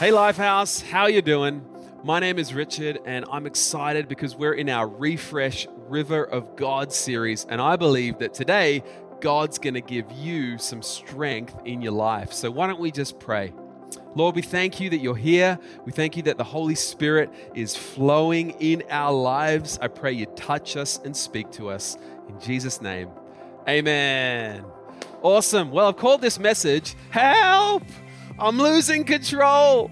Hey Lifehouse, how you doing? My name is Richard and I'm excited because we're in our Refresh River of God series and I believe that today God's going to give you some strength in your life. So why don't we just pray? Lord, we thank you that you're here. We thank you that the Holy Spirit is flowing in our lives. I pray you touch us and speak to us. In Jesus' name, amen. Awesome. Well, I've called this message Help! I'm losing control.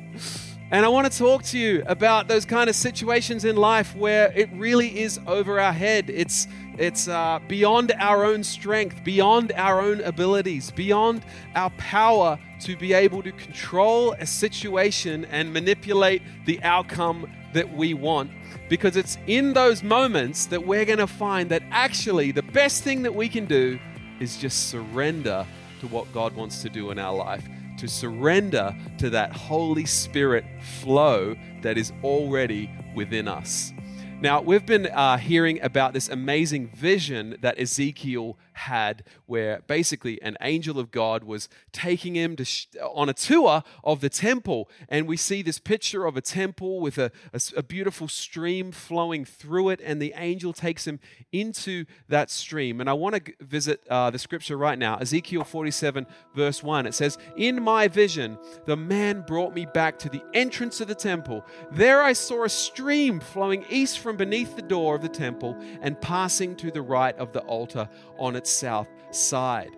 And I want to talk to you about those kind of situations in life where it really is over our head. It's it's uh, beyond our own strength, beyond our own abilities, beyond our power to be able to control a situation and manipulate the outcome that we want. Because it's in those moments that we're going to find that actually the best thing that we can do is just surrender to what God wants to do in our life to surrender to that Holy Spirit flow that is already within us. Now, we've been uh, hearing about this amazing vision that Ezekiel had, where basically an angel of God was taking him to sh- on a tour of the temple. And we see this picture of a temple with a, a, a beautiful stream flowing through it, and the angel takes him into that stream. And I want to g- visit uh, the scripture right now Ezekiel 47, verse 1. It says, In my vision, the man brought me back to the entrance of the temple. There I saw a stream flowing east from beneath the door of the temple and passing to the right of the altar on its south side.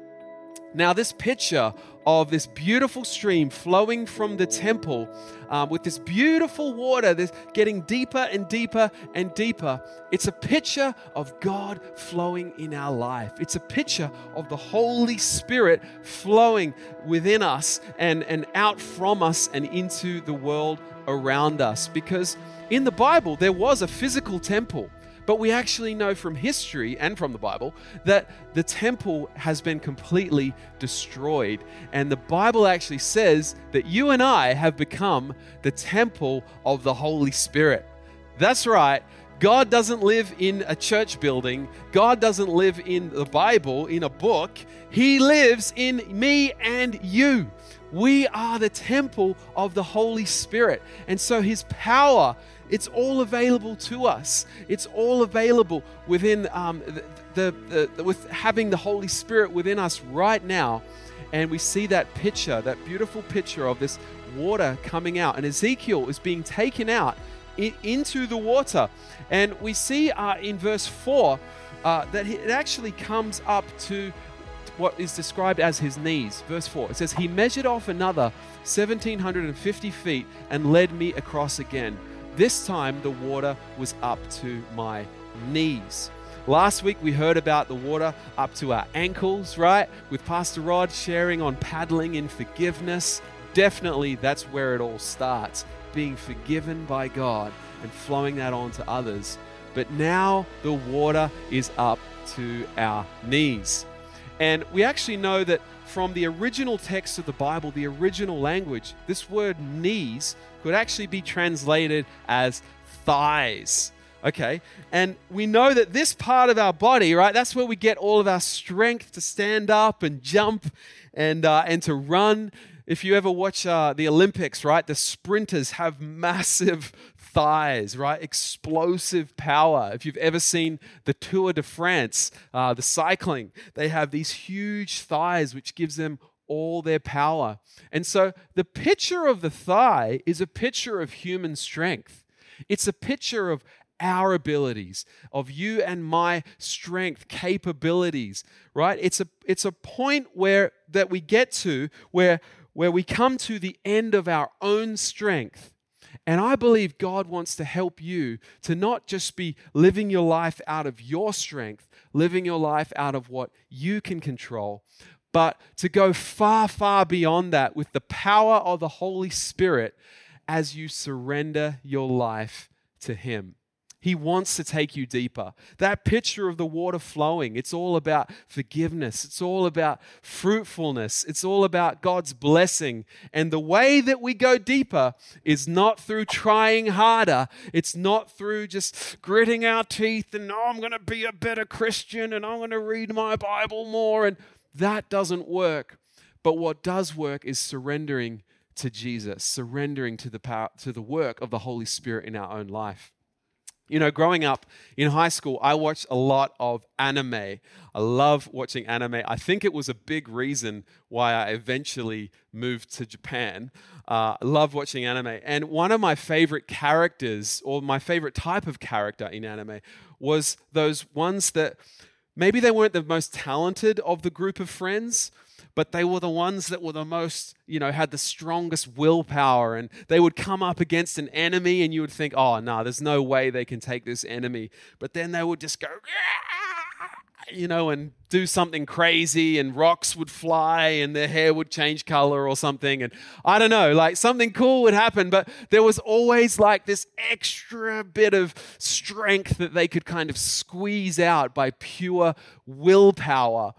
Now, this picture of this beautiful stream flowing from the temple um, with this beautiful water that's getting deeper and deeper and deeper, it's a picture of God flowing in our life. It's a picture of the Holy Spirit flowing within us and, and out from us and into the world around us. Because in the Bible, there was a physical temple. But we actually know from history and from the Bible that the temple has been completely destroyed. And the Bible actually says that you and I have become the temple of the Holy Spirit. That's right. God doesn't live in a church building. God doesn't live in the Bible, in a book. He lives in me and you. We are the temple of the Holy Spirit. And so his power it's all available to us. It's all available within um, the, the, the, with having the Holy Spirit within us right now. And we see that picture, that beautiful picture of this water coming out. And Ezekiel is being taken out in, into the water. And we see uh, in verse 4 uh, that it actually comes up to what is described as his knees. Verse 4 it says, He measured off another 1750 feet and led me across again. This time the water was up to my knees. Last week we heard about the water up to our ankles, right? With Pastor Rod sharing on paddling in forgiveness. Definitely that's where it all starts being forgiven by God and flowing that on to others. But now the water is up to our knees. And we actually know that from the original text of the Bible, the original language, this word knees could actually be translated as thighs. Okay, and we know that this part of our body, right, that's where we get all of our strength to stand up and jump and, uh, and to run. If you ever watch uh, the Olympics, right, the sprinters have massive thighs, right? Explosive power. If you've ever seen the Tour de France, uh, the cycling, they have these huge thighs, which gives them all their power. And so the picture of the thigh is a picture of human strength. It's a picture of our abilities, of you and my strength, capabilities, right? It's a it's a point where that we get to where where we come to the end of our own strength. And I believe God wants to help you to not just be living your life out of your strength, living your life out of what you can control, but to go far, far beyond that with the power of the Holy Spirit as you surrender your life to Him. He wants to take you deeper. That picture of the water flowing, it's all about forgiveness. It's all about fruitfulness. It's all about God's blessing. And the way that we go deeper is not through trying harder. It's not through just gritting our teeth and, oh, I'm going to be a better Christian and I'm going to read my Bible more. And that doesn't work. But what does work is surrendering to Jesus, surrendering to the power to the work of the Holy Spirit in our own life. You know, growing up in high school, I watched a lot of anime. I love watching anime. I think it was a big reason why I eventually moved to Japan. Uh, I love watching anime. And one of my favorite characters, or my favorite type of character in anime, was those ones that maybe they weren't the most talented of the group of friends, but they were the ones that were the most, you know, had the strongest willpower. And they would come up against an enemy, and you would think, oh, no, there's no way they can take this enemy. But then they would just go, you know, and do something crazy and rocks would fly and their hair would change color or something. And I don't know, like something cool would happen, but there was always like this extra bit of strength that they could kind of squeeze out by pure willpower.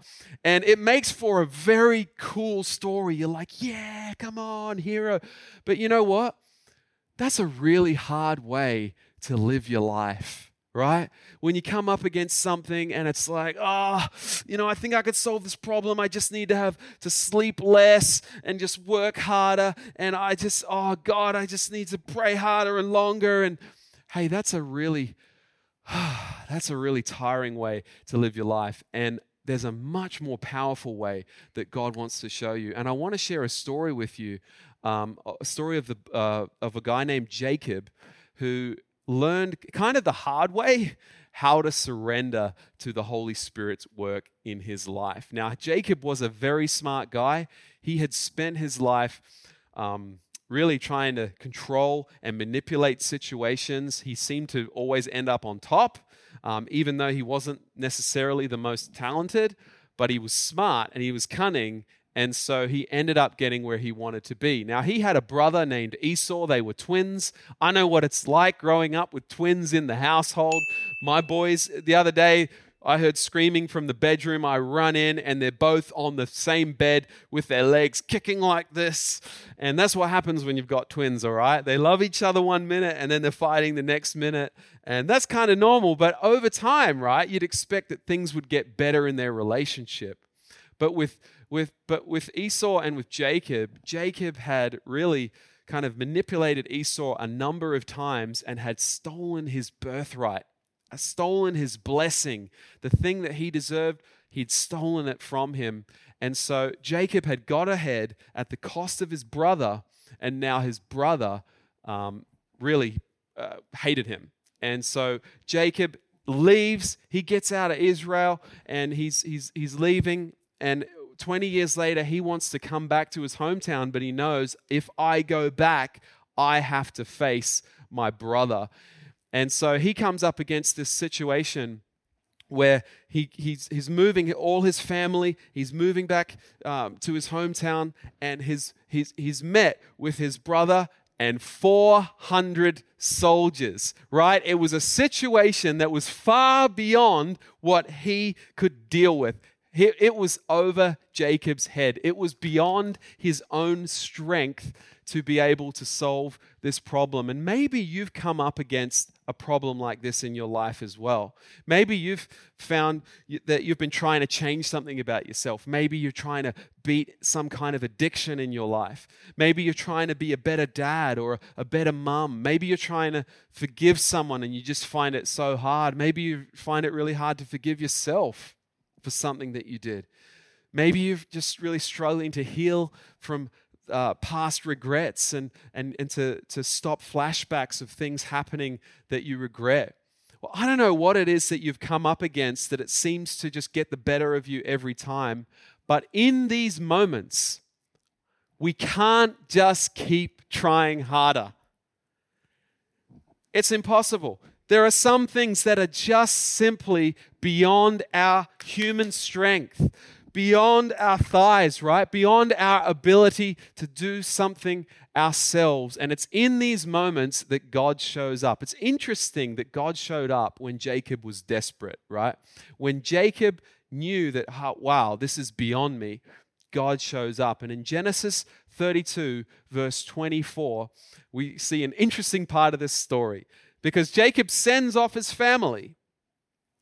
And it makes for a very cool story. You're like, yeah, come on, hero. But you know what? That's a really hard way to live your life right? When you come up against something and it's like, oh, you know, I think I could solve this problem. I just need to have to sleep less and just work harder. And I just, oh, God, I just need to pray harder and longer. And hey, that's a really, that's a really tiring way to live your life. And there's a much more powerful way that God wants to show you. And I want to share a story with you, um, a story of the uh, of a guy named Jacob who learned kind of the hard way how to surrender to the Holy Spirit's work in his life. Now, Jacob was a very smart guy. He had spent his life um, really trying to control and manipulate situations. He seemed to always end up on top, um, even though he wasn't necessarily the most talented, but he was smart and he was cunning and so he ended up getting where he wanted to be. Now, he had a brother named Esau. They were twins. I know what it's like growing up with twins in the household. My boys, the other day, I heard screaming from the bedroom. I run in, and they're both on the same bed with their legs kicking like this. And that's what happens when you've got twins, all right? They love each other one minute, and then they're fighting the next minute. And that's kind of normal. But over time, right, you'd expect that things would get better in their relationship. But with with but with Esau and with Jacob, Jacob had really kind of manipulated Esau a number of times and had stolen his birthright, stolen his blessing, the thing that he deserved, he'd stolen it from him. And so Jacob had got ahead at the cost of his brother, and now his brother um, really uh, hated him. And so Jacob leaves, he gets out of Israel, and he's, he's, he's leaving. And 20 years later, he wants to come back to his hometown, but he knows if I go back, I have to face my brother. And so he comes up against this situation where he, he's, he's moving all his family, he's moving back um, to his hometown, and his, he's, he's met with his brother and 400 soldiers, right? It was a situation that was far beyond what he could deal with. It was over Jacob's head. It was beyond his own strength to be able to solve this problem. And maybe you've come up against a problem like this in your life as well. Maybe you've found that you've been trying to change something about yourself. Maybe you're trying to beat some kind of addiction in your life. Maybe you're trying to be a better dad or a better mum. Maybe you're trying to forgive someone and you just find it so hard. Maybe you find it really hard to forgive yourself for something that you did. Maybe you're just really struggling to heal from uh, past regrets and, and, and to, to stop flashbacks of things happening that you regret. Well, I don't know what it is that you've come up against that it seems to just get the better of you every time. But in these moments, we can't just keep trying harder. It's impossible. There are some things that are just simply beyond our human strength, beyond our thighs, right? Beyond our ability to do something ourselves. And it's in these moments that God shows up. It's interesting that God showed up when Jacob was desperate, right? When Jacob knew that, wow, this is beyond me, God shows up. And in Genesis 32, verse 24, we see an interesting part of this story because Jacob sends off his family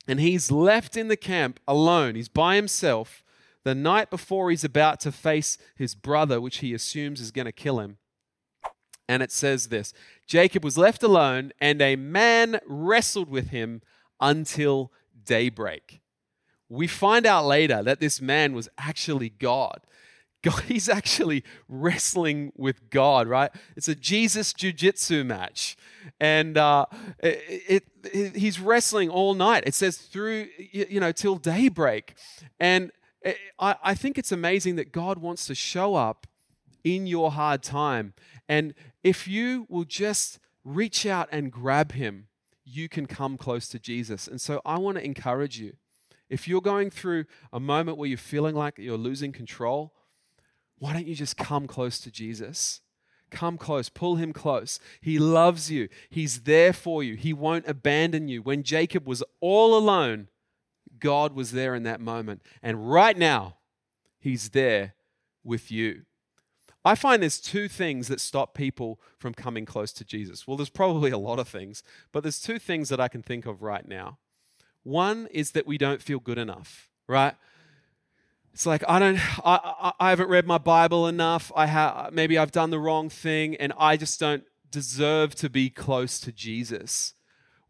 and he's left in the camp alone. He's by himself the night before he's about to face his brother, which he assumes is going to kill him. And it says this Jacob was left alone, and a man wrestled with him until daybreak. We find out later that this man was actually God. God, he's actually wrestling with God, right? It's a Jesus jiu-jitsu match, and uh, it, it, it, he's wrestling all night. It says through, you know, till daybreak, and I, I think it's amazing that God wants to show up in your hard time, and if you will just reach out and grab Him, you can come close to Jesus. And so I want to encourage you. If you're going through a moment where you're feeling like you're losing control, why don't you just come close to Jesus? Come close, pull him close. He loves you, he's there for you, he won't abandon you. When Jacob was all alone, God was there in that moment. And right now, he's there with you. I find there's two things that stop people from coming close to Jesus. Well, there's probably a lot of things, but there's two things that I can think of right now. One is that we don't feel good enough, right? It's like I don't, I, I, haven't read my Bible enough. I have maybe I've done the wrong thing, and I just don't deserve to be close to Jesus.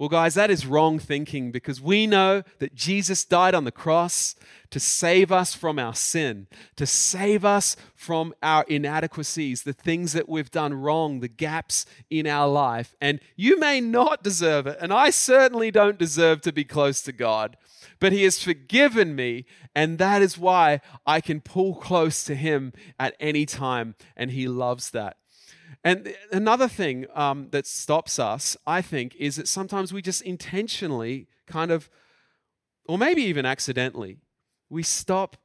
Well, guys, that is wrong thinking because we know that Jesus died on the cross to save us from our sin, to save us from our inadequacies, the things that we've done wrong, the gaps in our life. And you may not deserve it, and I certainly don't deserve to be close to God but He has forgiven me, and that is why I can pull close to Him at any time, and He loves that. And another thing um, that stops us, I think, is that sometimes we just intentionally kind of, or maybe even accidentally, we stop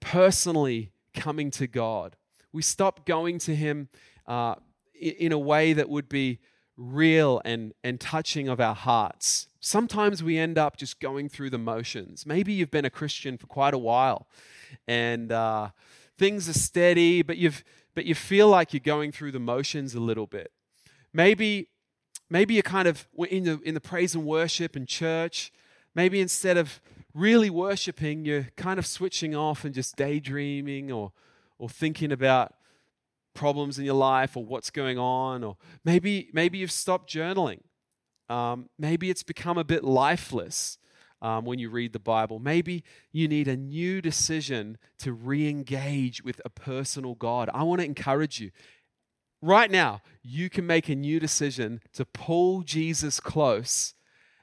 personally coming to God. We stop going to Him uh, in a way that would be real and, and touching of our hearts. Sometimes we end up just going through the motions. Maybe you've been a Christian for quite a while and uh, things are steady, but, you've, but you feel like you're going through the motions a little bit. Maybe, maybe you're kind of in the, in the praise and worship and church. Maybe instead of really worshiping, you're kind of switching off and just daydreaming or, or thinking about problems in your life or what's going on, or maybe maybe you've stopped journaling. Um, maybe it's become a bit lifeless um, when you read the Bible. Maybe you need a new decision to re-engage with a personal God. I want to encourage you. Right now, you can make a new decision to pull Jesus close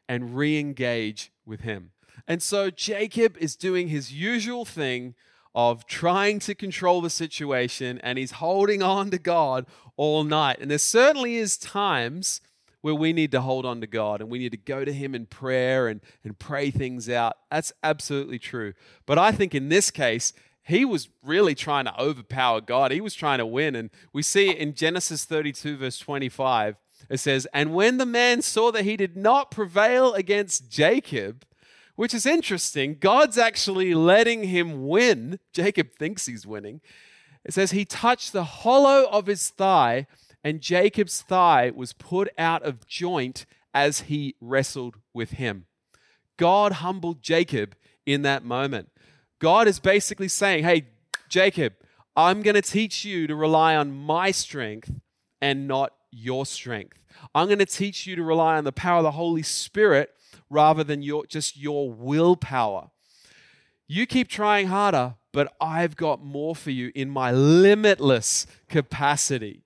and re engage with him. And so Jacob is doing his usual thing of trying to control the situation and he's holding on to God all night. And there certainly is times where we need to hold on to God and we need to go to him in prayer and, and pray things out. That's absolutely true. But I think in this case, he was really trying to overpower God. He was trying to win. And we see in Genesis 32, verse 25, it says, And when the man saw that he did not prevail against Jacob, which is interesting. God's actually letting him win. Jacob thinks he's winning. It says he touched the hollow of his thigh, and Jacob's thigh was put out of joint as he wrestled with him. God humbled Jacob in that moment. God is basically saying, Hey, Jacob, I'm going to teach you to rely on my strength and not your strength. I'm going to teach you to rely on the power of the Holy Spirit rather than your, just your willpower. You keep trying harder, but I've got more for you in my limitless capacity.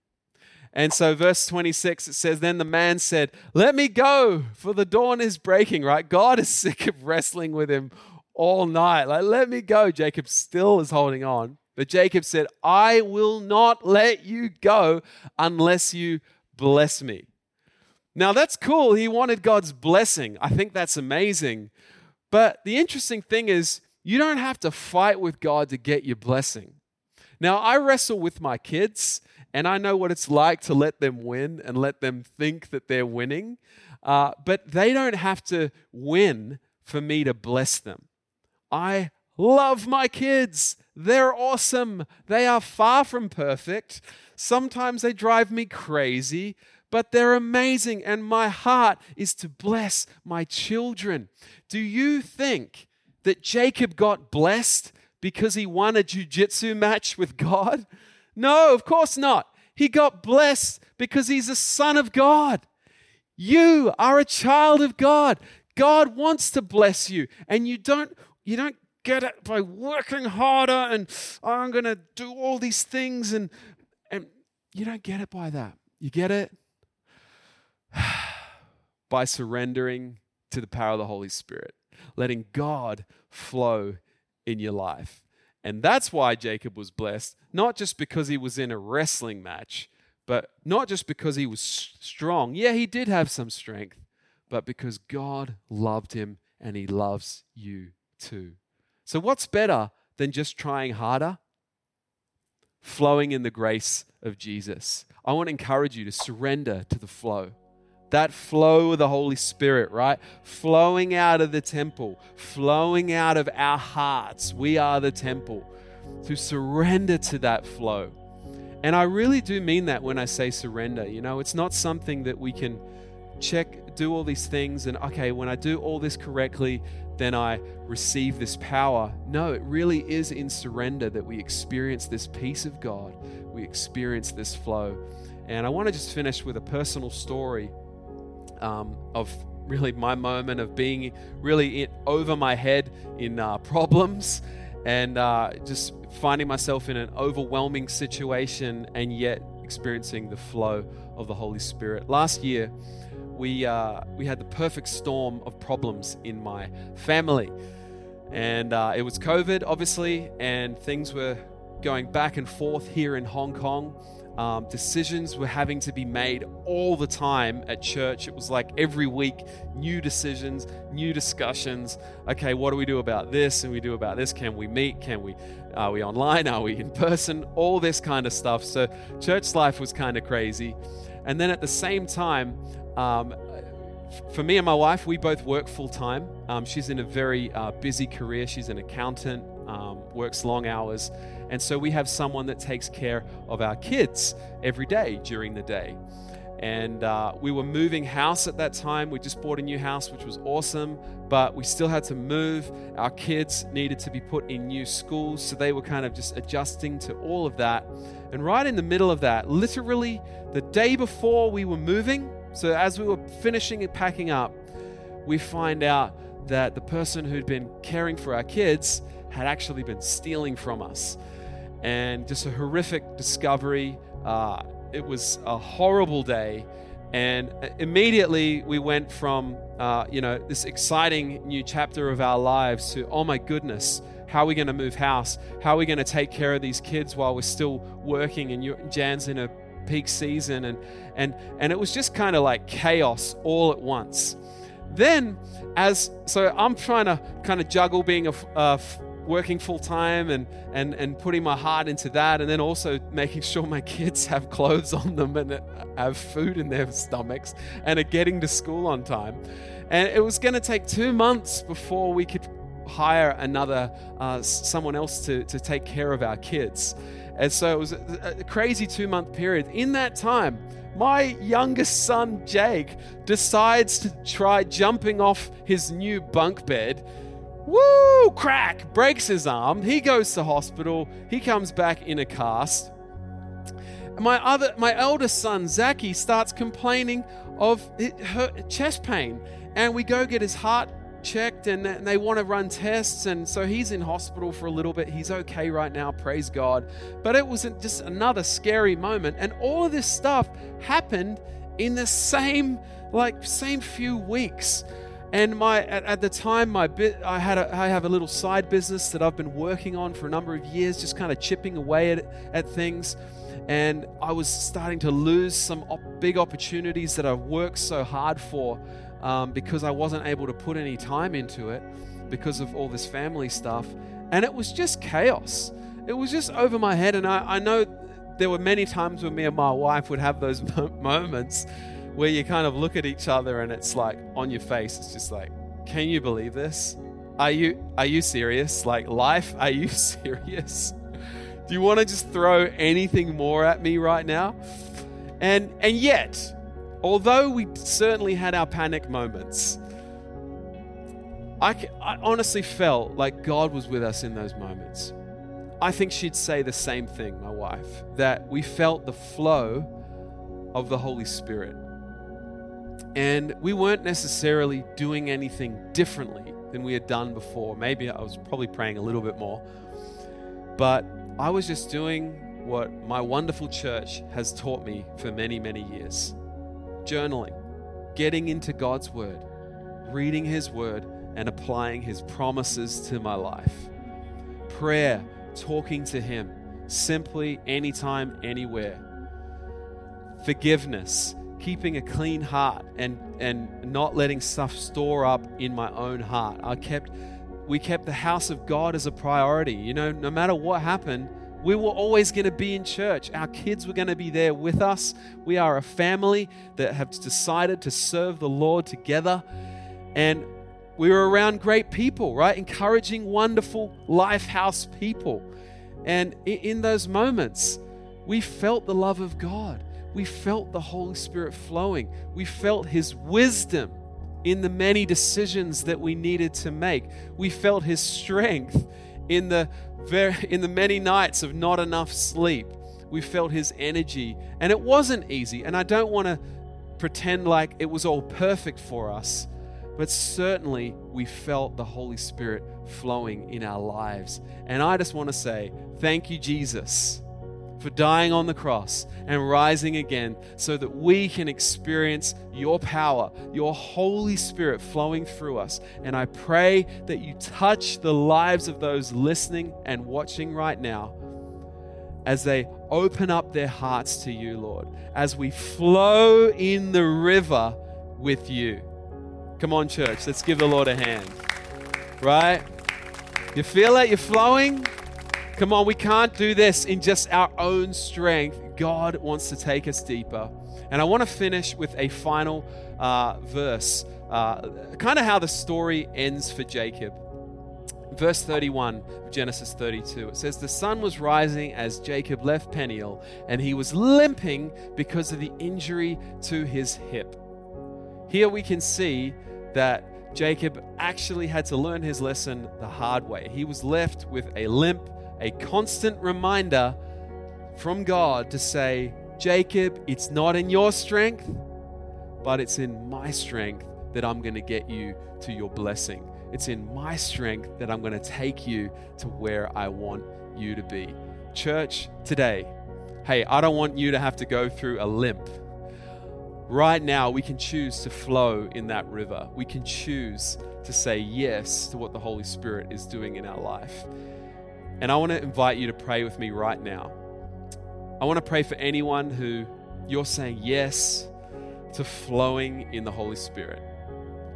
And so, verse 26, it says, Then the man said, Let me go, for the dawn is breaking, right? God is sick of wrestling with him all night. Like, let me go. Jacob still is holding on. But Jacob said, I will not let you go unless you bless me. Now, that's cool. He wanted God's blessing. I think that's amazing. But the interesting thing is, you don't have to fight with God to get your blessing. Now, I wrestle with my kids, and I know what it's like to let them win and let them think that they're winning. Uh, but they don't have to win for me to bless them. I love my kids. They're awesome. They are far from perfect. Sometimes they drive me crazy, but they're amazing, and my heart is to bless my children. Do you think that Jacob got blessed because he won a jiu-jitsu match with God? No, of course not. He got blessed because he's a son of God. You are a child of God. God wants to bless you, and you don't you don't get it by working harder and oh, I'm going to do all these things and and you don't get it by that. You get it by surrendering to the power of the Holy Spirit, letting God flow in your life. And that's why Jacob was blessed, not just because he was in a wrestling match, but not just because he was strong. Yeah, he did have some strength, but because God loved him and he loves you too. So, what's better than just trying harder? Flowing in the grace of Jesus. I want to encourage you to surrender to the flow. That flow of the Holy Spirit, right? Flowing out of the temple, flowing out of our hearts. We are the temple. To surrender to that flow. And I really do mean that when I say surrender. You know, it's not something that we can check, do all these things, and okay, when I do all this correctly, then I receive this power. No, it really is in surrender that we experience this peace of God, we experience this flow. And I want to just finish with a personal story um, of really my moment of being really in, over my head in uh, problems and uh, just finding myself in an overwhelming situation and yet experiencing the flow of the Holy Spirit. Last year, we, uh, we had the perfect storm of problems in my family. And uh, it was COVID, obviously, and things were going back and forth here in Hong Kong. Um, decisions were having to be made all the time at church. It was like every week, new decisions, new discussions. Okay, what do we do about this? And we do about this. Can we meet? Can we? Are we online? Are we in person? All this kind of stuff. So church life was kind of crazy. And then at the same time, um, for me and my wife, we both work full time. Um, she's in a very uh, busy career. She's an accountant, um, works long hours. And so we have someone that takes care of our kids every day during the day. And uh, we were moving house at that time. We just bought a new house, which was awesome, but we still had to move. Our kids needed to be put in new schools. So they were kind of just adjusting to all of that. And right in the middle of that, literally the day before we were moving, so as we were finishing and packing up, we find out that the person who'd been caring for our kids had actually been stealing from us. And just a horrific discovery. Uh, it was a horrible day. And immediately we went from, uh, you know, this exciting new chapter of our lives to, oh my goodness, how are we going to move house? How are we going to take care of these kids while we're still working? And Jan's in a peak season and and and it was just kind of like chaos all at once then as so i'm trying to kind of juggle being a uh, working full time and, and and putting my heart into that and then also making sure my kids have clothes on them and have food in their stomachs and are getting to school on time and it was going to take two months before we could hire another uh, someone else to, to take care of our kids and so it was a, a crazy two month period. In that time, my youngest son, Jake, decides to try jumping off his new bunk bed. Woo! Crack! Breaks his arm. He goes to hospital. He comes back in a cast. My other, my eldest son, Zachy, starts complaining of her chest pain, and we go get his heart checked and they want to run tests. And so he's in hospital for a little bit. He's okay right now, praise God. But it was just another scary moment. And all of this stuff happened in the same, like, same few weeks. And my at, at the time, my bit I had a, I have a little side business that I've been working on for a number of years, just kind of chipping away at, at things. And I was starting to lose some op- big opportunities that I've worked so hard for um, because I wasn't able to put any time into it because of all this family stuff. And it was just chaos. It was just over my head. And I, I know there were many times when me and my wife would have those moments where you kind of look at each other and it's like on your face, it's just like, can you believe this? Are you are you serious? Like life, are you serious? Do you want to just throw anything more at me right now? And and yet, although we certainly had our panic moments, I, I honestly felt like God was with us in those moments. I think she'd say the same thing, my wife, that we felt the flow of the Holy Spirit. And we weren't necessarily doing anything differently than we had done before. Maybe I was probably praying a little bit more. But I was just doing what my wonderful church has taught me for many, many years journaling, getting into God's Word, reading His Word, and applying His promises to my life. Prayer, talking to Him, simply, anytime, anywhere. Forgiveness, keeping a clean heart and, and not letting stuff store up in my own heart. I kept we kept the house of God as a priority. You know, no matter what happened, we were always going to be in church. Our kids were going to be there with us. We are a family that have decided to serve the Lord together. And we were around great people, right? Encouraging, wonderful Lifehouse people. And in those moments, we felt the love of God. We felt the Holy Spirit flowing. We felt His wisdom in the many decisions that we needed to make. We felt His strength in the, very, in the many nights of not enough sleep. We felt His energy. And it wasn't easy. And I don't want to pretend like it was all perfect for us, but certainly we felt the Holy Spirit flowing in our lives. And I just want to say, thank you, Jesus for dying on the cross and rising again so that we can experience your power, your Holy Spirit flowing through us. And I pray that you touch the lives of those listening and watching right now as they open up their hearts to you, Lord, as we flow in the river with you. Come on, church, let's give the Lord a hand. Right? You feel it? You're flowing? Come on, we can't do this in just our own strength. God wants to take us deeper. And I want to finish with a final uh, verse, uh, kind of how the story ends for Jacob. Verse 31 of Genesis 32. It says, The sun was rising as Jacob left Peniel, and he was limping because of the injury to his hip. Here we can see that Jacob actually had to learn his lesson the hard way. He was left with a limp a constant reminder from God to say, Jacob, it's not in your strength, but it's in my strength that I'm going to get you to your blessing. It's in my strength that I'm going to take you to where I want you to be. Church, today, hey, I don't want you to have to go through a limp. Right now, we can choose to flow in that river. We can choose to say yes to what the Holy Spirit is doing in our life. And I want to invite you to pray with me right now. I want to pray for anyone who you're saying yes to flowing in the Holy Spirit.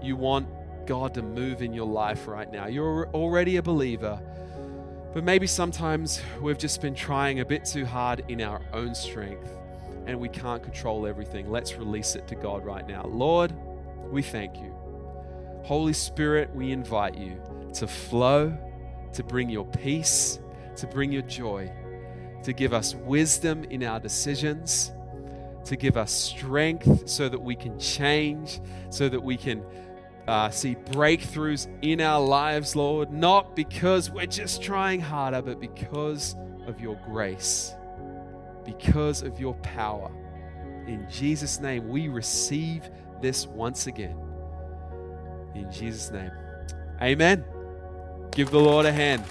You want God to move in your life right now. You're already a believer, but maybe sometimes we've just been trying a bit too hard in our own strength and we can't control everything. Let's release it to God right now. Lord, we thank you. Holy Spirit, we invite you to flow to bring your peace, to bring your joy, to give us wisdom in our decisions, to give us strength so that we can change, so that we can uh, see breakthroughs in our lives, Lord, not because we're just trying harder, but because of your grace, because of your power. In Jesus' name, we receive this once again. In Jesus' name, amen. Give the Lord a hand.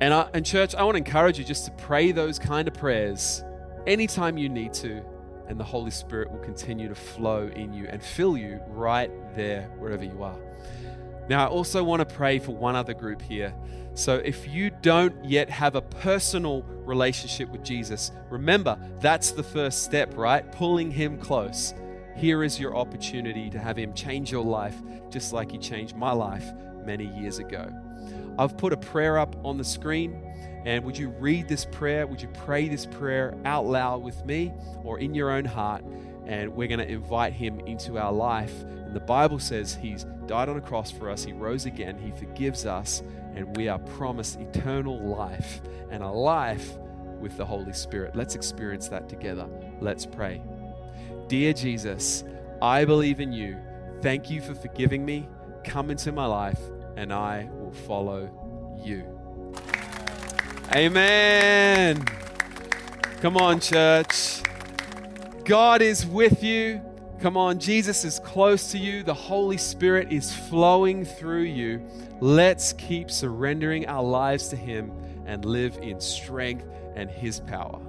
And, I, and church, I want to encourage you just to pray those kind of prayers anytime you need to, and the Holy Spirit will continue to flow in you and fill you right there wherever you are. Now, I also want to pray for one other group here. So, if you don't yet have a personal relationship with Jesus, remember that's the first step, right? Pulling Him close. Here is your opportunity to have Him change your life just like He changed my life many years ago. I've put a prayer up on the screen. And would you read this prayer? Would you pray this prayer out loud with me or in your own heart? And we're going to invite him into our life. And the Bible says he's died on a cross for us, he rose again, he forgives us, and we are promised eternal life and a life with the Holy Spirit. Let's experience that together. Let's pray. Dear Jesus, I believe in you. Thank you for forgiving me. Come into my life, and I will follow you. Amen. Come on, church. God is with you. Come on, Jesus is close to you. The Holy Spirit is flowing through you. Let's keep surrendering our lives to Him and live in strength and His power.